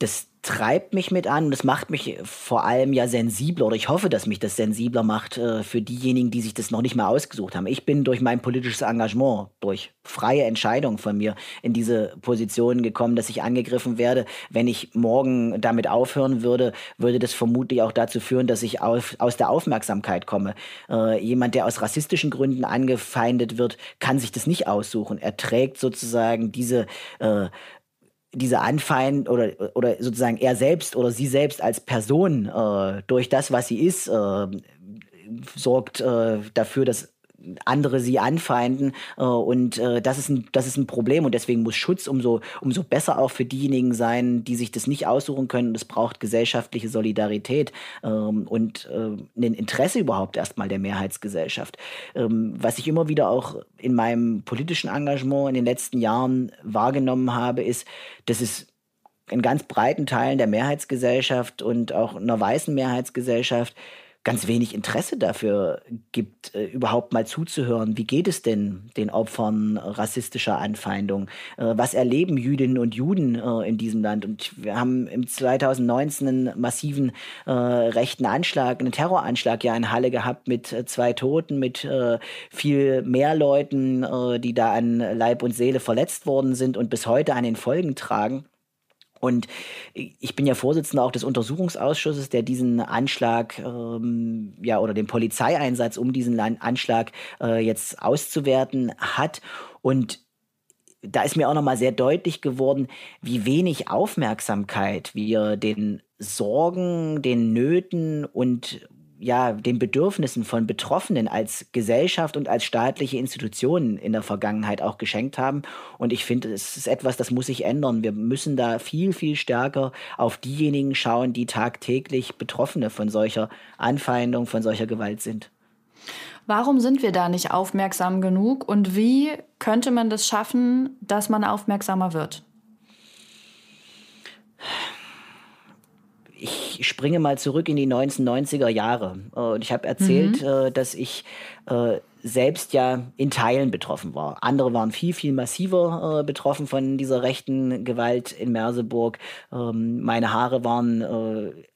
Das treibt mich mit an. Das macht mich vor allem ja sensibler oder ich hoffe, dass mich das sensibler macht äh, für diejenigen, die sich das noch nicht mal ausgesucht haben. Ich bin durch mein politisches Engagement, durch freie Entscheidung von mir in diese Position gekommen, dass ich angegriffen werde. Wenn ich morgen damit aufhören würde, würde das vermutlich auch dazu führen, dass ich auf, aus der Aufmerksamkeit komme. Äh, jemand, der aus rassistischen Gründen angefeindet wird, kann sich das nicht aussuchen. Er trägt sozusagen diese äh, diese Anfeind oder, oder sozusagen er selbst oder sie selbst als Person äh, durch das, was sie ist, äh, sorgt äh, dafür, dass andere sie anfeinden äh, und äh, das, ist ein, das ist ein Problem und deswegen muss Schutz umso, umso besser auch für diejenigen sein, die sich das nicht aussuchen können. Es braucht gesellschaftliche Solidarität ähm, und äh, ein Interesse überhaupt erstmal der Mehrheitsgesellschaft. Ähm, was ich immer wieder auch in meinem politischen Engagement in den letzten Jahren wahrgenommen habe, ist, dass es in ganz breiten Teilen der Mehrheitsgesellschaft und auch einer weißen Mehrheitsgesellschaft ganz wenig Interesse dafür gibt, äh, überhaupt mal zuzuhören. Wie geht es denn den Opfern rassistischer Anfeindung? Äh, was erleben Jüdinnen und Juden äh, in diesem Land? Und wir haben im 2019 einen massiven äh, rechten Anschlag, einen Terroranschlag ja in Halle gehabt mit äh, zwei Toten, mit äh, viel mehr Leuten, die da an Leib und Seele verletzt worden sind und bis heute an den Folgen tragen. Und ich bin ja Vorsitzender auch des Untersuchungsausschusses, der diesen Anschlag, ähm, ja, oder den Polizeieinsatz, um diesen Anschlag äh, jetzt auszuwerten hat. Und da ist mir auch nochmal sehr deutlich geworden, wie wenig Aufmerksamkeit wir den Sorgen, den Nöten und ja, den Bedürfnissen von Betroffenen als Gesellschaft und als staatliche Institutionen in der Vergangenheit auch geschenkt haben. Und ich finde, es ist etwas, das muss sich ändern. Wir müssen da viel, viel stärker auf diejenigen schauen, die tagtäglich Betroffene von solcher Anfeindung, von solcher Gewalt sind. Warum sind wir da nicht aufmerksam genug und wie könnte man das schaffen, dass man aufmerksamer wird? Ich springe mal zurück in die 1990er Jahre. Und ich habe erzählt, mhm. Äh, dass ich äh, selbst ja in Teilen betroffen war. Andere waren viel, viel massiver äh, betroffen von dieser rechten Gewalt in Merseburg. Ähm, meine Haare waren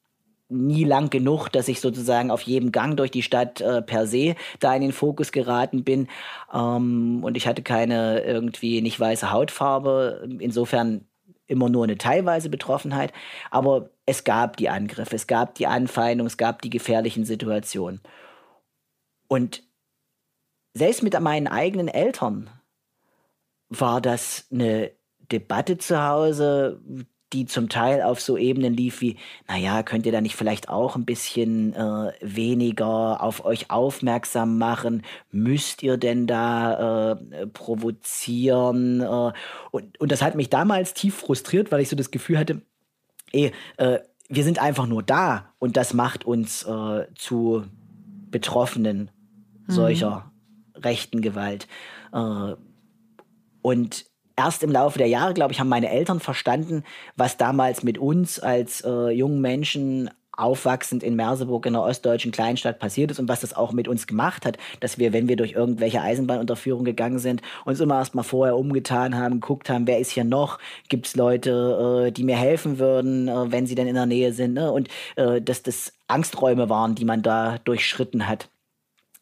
nie lang genug, dass ich sozusagen auf jedem Gang durch die Stadt äh, per se da in den Fokus geraten bin. Ähm, und ich hatte keine irgendwie nicht weiße Hautfarbe. Insofern immer nur eine teilweise Betroffenheit, aber es gab die Angriffe, es gab die Anfeindung, es gab die gefährlichen Situationen. Und selbst mit meinen eigenen Eltern war das eine Debatte zu Hause, die zum Teil auf so Ebenen lief wie, naja, könnt ihr da nicht vielleicht auch ein bisschen äh, weniger auf euch aufmerksam machen? Müsst ihr denn da äh, provozieren? Äh, und, und das hat mich damals tief frustriert, weil ich so das Gefühl hatte, ey, äh, wir sind einfach nur da und das macht uns äh, zu Betroffenen solcher mhm. rechten Gewalt. Äh, und erst im Laufe der Jahre, glaube ich, haben meine Eltern verstanden, was damals mit uns als äh, jungen Menschen aufwachsend in Merseburg in einer ostdeutschen Kleinstadt passiert ist und was das auch mit uns gemacht hat, dass wir, wenn wir durch irgendwelche Eisenbahnunterführungen gegangen sind, uns immer erst mal vorher umgetan haben, geguckt haben, wer ist hier noch, gibt es Leute, äh, die mir helfen würden, äh, wenn sie denn in der Nähe sind ne? und äh, dass das Angsträume waren, die man da durchschritten hat.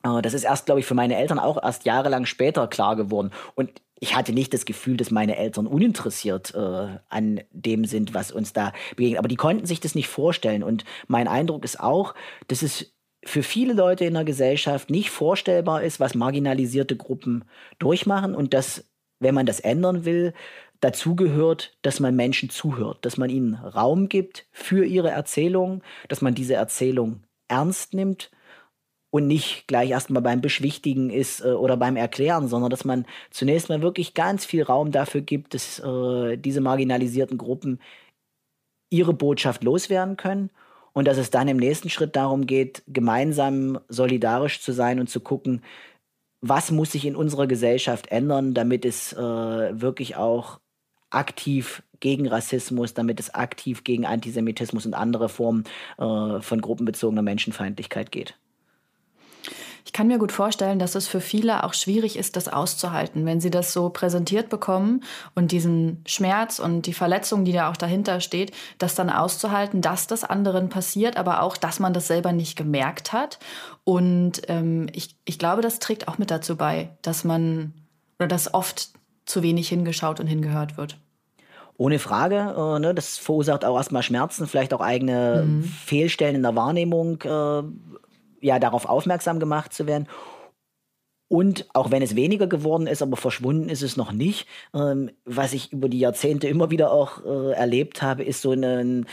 Äh, das ist erst, glaube ich, für meine Eltern auch erst jahrelang später klar geworden. Und ich hatte nicht das Gefühl, dass meine Eltern uninteressiert äh, an dem sind, was uns da begegnet. Aber die konnten sich das nicht vorstellen. Und mein Eindruck ist auch, dass es für viele Leute in der Gesellschaft nicht vorstellbar ist, was marginalisierte Gruppen durchmachen und dass, wenn man das ändern will, dazu gehört, dass man Menschen zuhört, dass man ihnen Raum gibt für ihre Erzählung, dass man diese Erzählung ernst nimmt und nicht gleich erstmal beim Beschwichtigen ist äh, oder beim Erklären, sondern dass man zunächst mal wirklich ganz viel Raum dafür gibt, dass äh, diese marginalisierten Gruppen ihre Botschaft loswerden können und dass es dann im nächsten Schritt darum geht, gemeinsam solidarisch zu sein und zu gucken, was muss sich in unserer Gesellschaft ändern, damit es äh, wirklich auch aktiv gegen Rassismus, damit es aktiv gegen Antisemitismus und andere Formen äh, von gruppenbezogener Menschenfeindlichkeit geht. Ich kann mir gut vorstellen, dass es für viele auch schwierig ist, das auszuhalten, wenn sie das so präsentiert bekommen und diesen Schmerz und die Verletzung, die da auch dahinter steht, das dann auszuhalten, dass das anderen passiert, aber auch, dass man das selber nicht gemerkt hat. Und ähm, ich, ich glaube, das trägt auch mit dazu bei, dass man oder dass oft zu wenig hingeschaut und hingehört wird. Ohne Frage, äh, ne, das verursacht auch erstmal Schmerzen, vielleicht auch eigene mhm. Fehlstellen in der Wahrnehmung. Äh, ja, darauf aufmerksam gemacht zu werden. Und auch wenn es weniger geworden ist, aber verschwunden ist es noch nicht. Ähm, was ich über die Jahrzehnte immer wieder auch äh, erlebt habe, ist so ein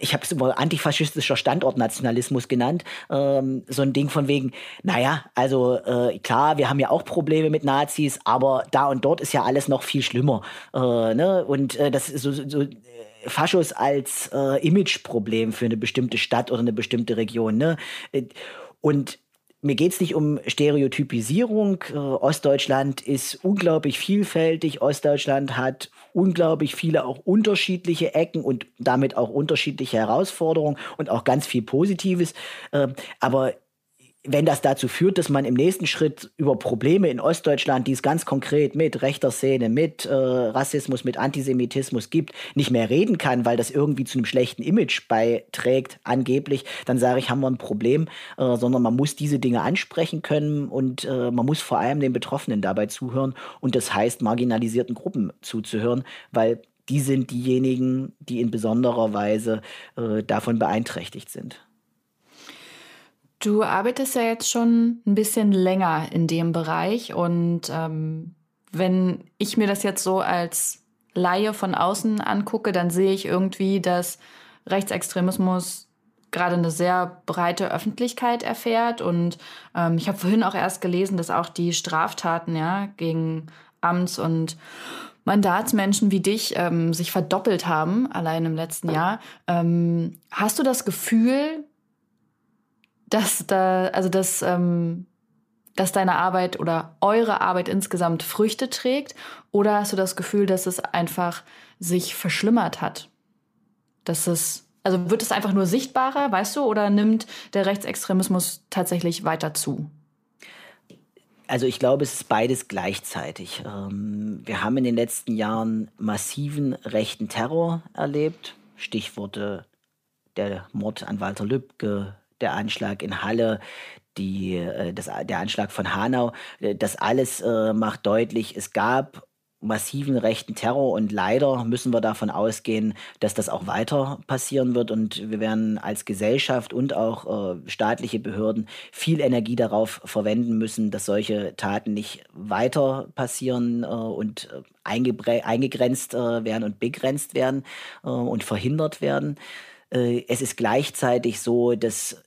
ich habe es immer antifaschistischer Standortnationalismus genannt, ähm, so ein Ding von wegen, naja, also äh, klar, wir haben ja auch Probleme mit Nazis, aber da und dort ist ja alles noch viel schlimmer. Äh, ne? Und äh, das ist so, so Faschos als äh, Imageproblem für eine bestimmte Stadt oder eine bestimmte Region. Ne? Äh, und mir geht es nicht um Stereotypisierung. Äh, Ostdeutschland ist unglaublich vielfältig. Ostdeutschland hat unglaublich viele auch unterschiedliche Ecken und damit auch unterschiedliche Herausforderungen und auch ganz viel Positives. Äh, aber wenn das dazu führt, dass man im nächsten Schritt über Probleme in Ostdeutschland, die es ganz konkret mit rechter Szene, mit äh, Rassismus, mit Antisemitismus gibt, nicht mehr reden kann, weil das irgendwie zu einem schlechten Image beiträgt, angeblich, dann sage ich, haben wir ein Problem, äh, sondern man muss diese Dinge ansprechen können und äh, man muss vor allem den Betroffenen dabei zuhören und das heißt, marginalisierten Gruppen zuzuhören, weil die sind diejenigen, die in besonderer Weise äh, davon beeinträchtigt sind. Du arbeitest ja jetzt schon ein bisschen länger in dem Bereich und ähm, wenn ich mir das jetzt so als Laie von außen angucke, dann sehe ich irgendwie, dass Rechtsextremismus gerade eine sehr breite Öffentlichkeit erfährt und ähm, ich habe vorhin auch erst gelesen, dass auch die Straftaten ja gegen Amts- und Mandatsmenschen wie dich ähm, sich verdoppelt haben, allein im letzten Jahr. Ähm, hast du das Gefühl, dass da, also dass, ähm, dass deine Arbeit oder eure Arbeit insgesamt Früchte trägt? Oder hast du das Gefühl, dass es einfach sich verschlimmert hat? Dass es, also wird es einfach nur sichtbarer, weißt du, oder nimmt der Rechtsextremismus tatsächlich weiter zu? Also ich glaube, es ist beides gleichzeitig. Ähm, wir haben in den letzten Jahren massiven rechten Terror erlebt. Stichworte der Mord an Walter Lübcke, der Anschlag in Halle, die, äh, das, der Anschlag von Hanau, äh, das alles äh, macht deutlich, es gab massiven rechten Terror und leider müssen wir davon ausgehen, dass das auch weiter passieren wird und wir werden als Gesellschaft und auch äh, staatliche Behörden viel Energie darauf verwenden müssen, dass solche Taten nicht weiter passieren äh, und äh, eingegrenzt werden und begrenzt werden und verhindert werden. Es ist gleichzeitig so, dass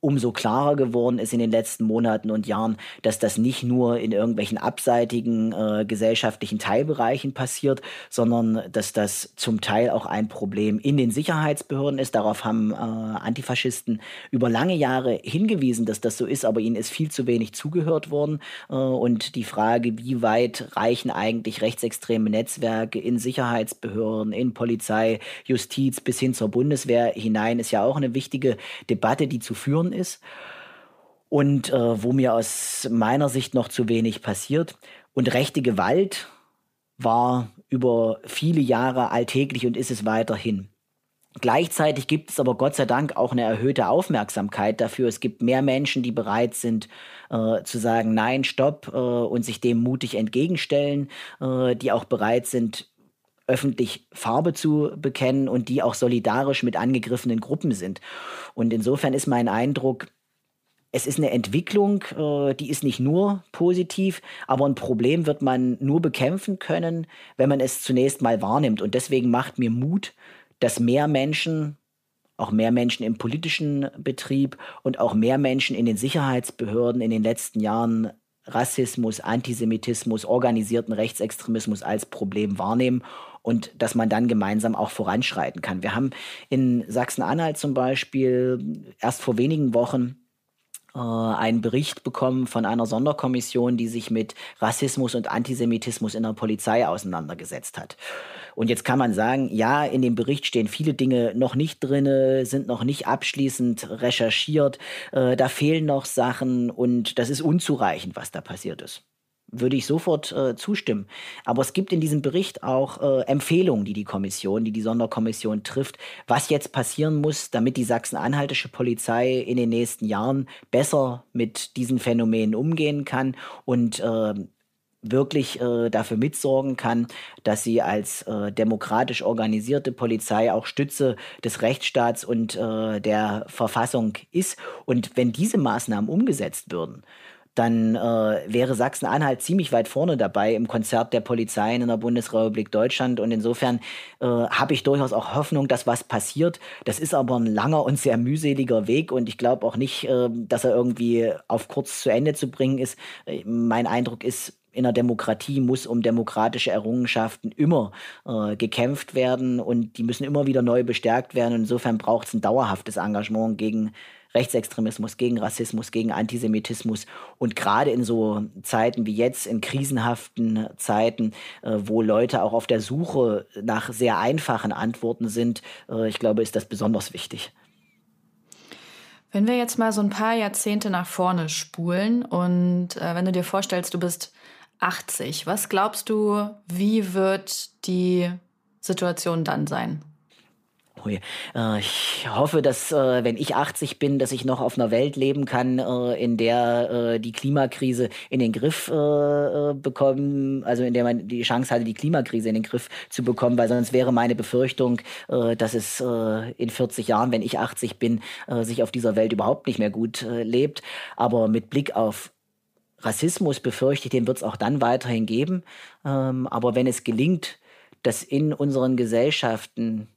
umso klarer geworden ist in den letzten Monaten und Jahren, dass das nicht nur in irgendwelchen abseitigen äh, gesellschaftlichen Teilbereichen passiert, sondern dass das zum Teil auch ein Problem in den Sicherheitsbehörden ist. Darauf haben äh, Antifaschisten über lange Jahre hingewiesen, dass das so ist, aber ihnen ist viel zu wenig zugehört worden. Äh, und die Frage, wie weit reichen eigentlich rechtsextreme Netzwerke in Sicherheitsbehörden, in Polizei, Justiz bis hin zur Bundeswehr hinein, ist ja auch eine wichtige Debatte, die zu führen geworden ist und äh, wo mir aus meiner Sicht noch zu wenig passiert. Und rechte Gewalt war über viele Jahre alltäglich und ist es weiterhin. Gleichzeitig gibt es aber Gott sei Dank auch eine erhöhte Aufmerksamkeit dafür. Es gibt mehr Menschen, die bereit sind äh, zu sagen, nein, stopp äh, und sich dem mutig entgegenstellen, äh, die auch bereit sind, öffentlich Farbe zu bekennen und die auch solidarisch mit angegriffenen Gruppen sind. Und insofern ist mein Eindruck, es ist eine Entwicklung, äh, die ist nicht nur positiv, aber ein Problem wird man nur bekämpfen können, wenn man es zunächst mal wahrnimmt. Und deswegen macht mir Mut, dass mehr Menschen, auch mehr Menschen im politischen Betrieb und auch mehr Menschen in den Sicherheitsbehörden in den letzten Jahren Rassismus, Antisemitismus, organisierten Rechtsextremismus als Problem wahrnehmen und dass man dann gemeinsam auch voranschreiten kann. Wir haben in Sachsen-Anhalt zum Beispiel erst vor wenigen Wochen äh, einen Bericht bekommen von einer Sonderkommission, die sich mit Rassismus und Antisemitismus in der Polizei auseinandergesetzt hat. Und jetzt kann man sagen, ja, in dem Bericht stehen viele Dinge noch nicht drin, sind noch nicht abschließend recherchiert, äh, da fehlen noch Sachen und das ist unzureichend, was da passiert ist würde ich sofort äh, zustimmen. Aber es gibt in diesem Bericht auch äh, Empfehlungen, die die Kommission, die die Sonderkommission trifft, was jetzt passieren muss, damit die sachsen-anhaltische Polizei in den nächsten Jahren besser mit diesen Phänomenen umgehen kann und äh, wirklich äh, dafür mitsorgen kann, dass sie als äh, demokratisch organisierte Polizei auch Stütze des Rechtsstaats und äh, der Verfassung ist. Und wenn diese Maßnahmen umgesetzt würden, dann äh, wäre Sachsen-Anhalt ziemlich weit vorne dabei im Konzert der Polizeien in der Bundesrepublik Deutschland. Und insofern äh, habe ich durchaus auch Hoffnung, dass was passiert. Das ist aber ein langer und sehr mühseliger Weg. Und ich glaube auch nicht, äh, dass er irgendwie auf kurz zu Ende zu bringen ist. Äh, mein Eindruck ist, in der Demokratie muss um demokratische Errungenschaften immer äh, gekämpft werden und die müssen immer wieder neu bestärkt werden. Und insofern braucht es ein dauerhaftes Engagement gegen Rechtsextremismus, gegen Rassismus, gegen Antisemitismus. Und gerade in so Zeiten wie jetzt, in krisenhaften Zeiten, äh, wo Leute auch auf der Suche nach sehr einfachen Antworten sind, äh, ich glaube, ist das besonders wichtig. Wenn wir jetzt mal so ein paar Jahrzehnte nach vorne spulen und äh, wenn du dir vorstellst, du bist 80, was glaubst du, wie wird die Situation dann sein? Äh, ich hoffe, dass, äh, wenn ich 80 bin, dass ich noch auf einer Welt leben kann, äh, in der die Klimakrise in den Griff bekommen, also in der man die Chance hatte, die Klimakrise in den Griff zu bekommen, weil sonst wäre meine Befürchtung, dass es in 40 Jahren, wenn ich 80 bin, sich auf dieser Welt überhaupt nicht mehr gut lebt. Aber mit Blick auf Rassismus befürchte ich, den wird es auch dann weiterhin geben. Ähm, aber wenn es gelingt, dass in unseren Gesellschaften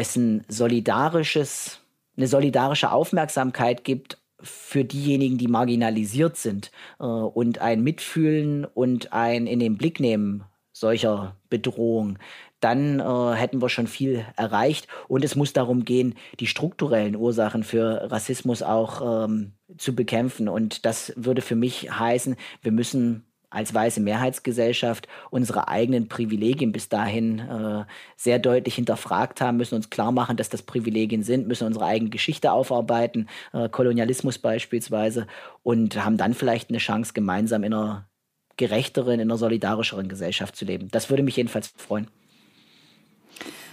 es ein solidarisches, eine solidarische Aufmerksamkeit gibt für diejenigen, die marginalisiert sind äh, und ein Mitfühlen und ein in den Blick nehmen solcher Bedrohung, dann äh, hätten wir schon viel erreicht. Und es muss darum gehen, die strukturellen Ursachen für Rassismus auch ähm, zu bekämpfen. Und das würde für mich heißen, wir müssen als weiße Mehrheitsgesellschaft unsere eigenen Privilegien bis dahin äh, sehr deutlich hinterfragt haben, müssen uns klar machen, dass das Privilegien sind, müssen unsere eigene Geschichte aufarbeiten, äh, Kolonialismus beispielsweise, und haben dann vielleicht eine Chance, gemeinsam in einer gerechteren, in einer solidarischeren Gesellschaft zu leben. Das würde mich jedenfalls freuen.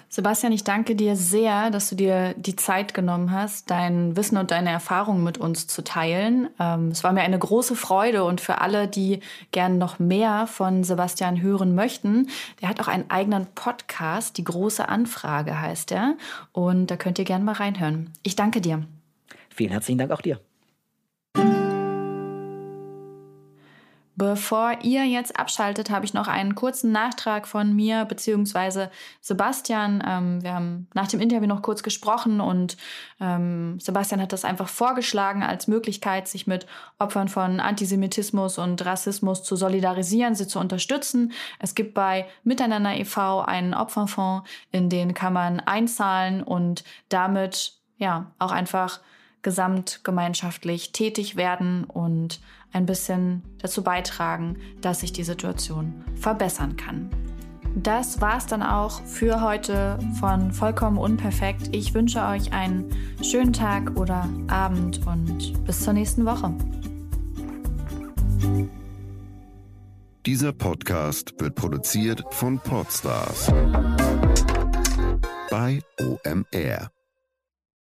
Sebastian, ich danke dir sehr, dass du dir die Zeit genommen hast, dein Wissen und deine Erfahrungen mit uns zu teilen. Ähm, es war mir eine große Freude und für alle, die gern noch mehr von Sebastian hören möchten, der hat auch einen eigenen Podcast, die große Anfrage heißt er. Und da könnt ihr gern mal reinhören. Ich danke dir. Vielen herzlichen Dank auch dir. Bevor ihr jetzt abschaltet, habe ich noch einen kurzen Nachtrag von mir bzw. Sebastian. Ähm, wir haben nach dem Interview noch kurz gesprochen und ähm, Sebastian hat das einfach vorgeschlagen als Möglichkeit, sich mit Opfern von Antisemitismus und Rassismus zu solidarisieren, sie zu unterstützen. Es gibt bei Miteinander e.V. einen Opferfonds, in den kann man einzahlen und damit ja auch einfach gesamtgemeinschaftlich tätig werden und ein bisschen dazu beitragen, dass sich die Situation verbessern kann. Das war's dann auch für heute von Vollkommen Unperfekt. Ich wünsche euch einen schönen Tag oder Abend und bis zur nächsten Woche. Dieser Podcast wird produziert von Podstars bei OMR.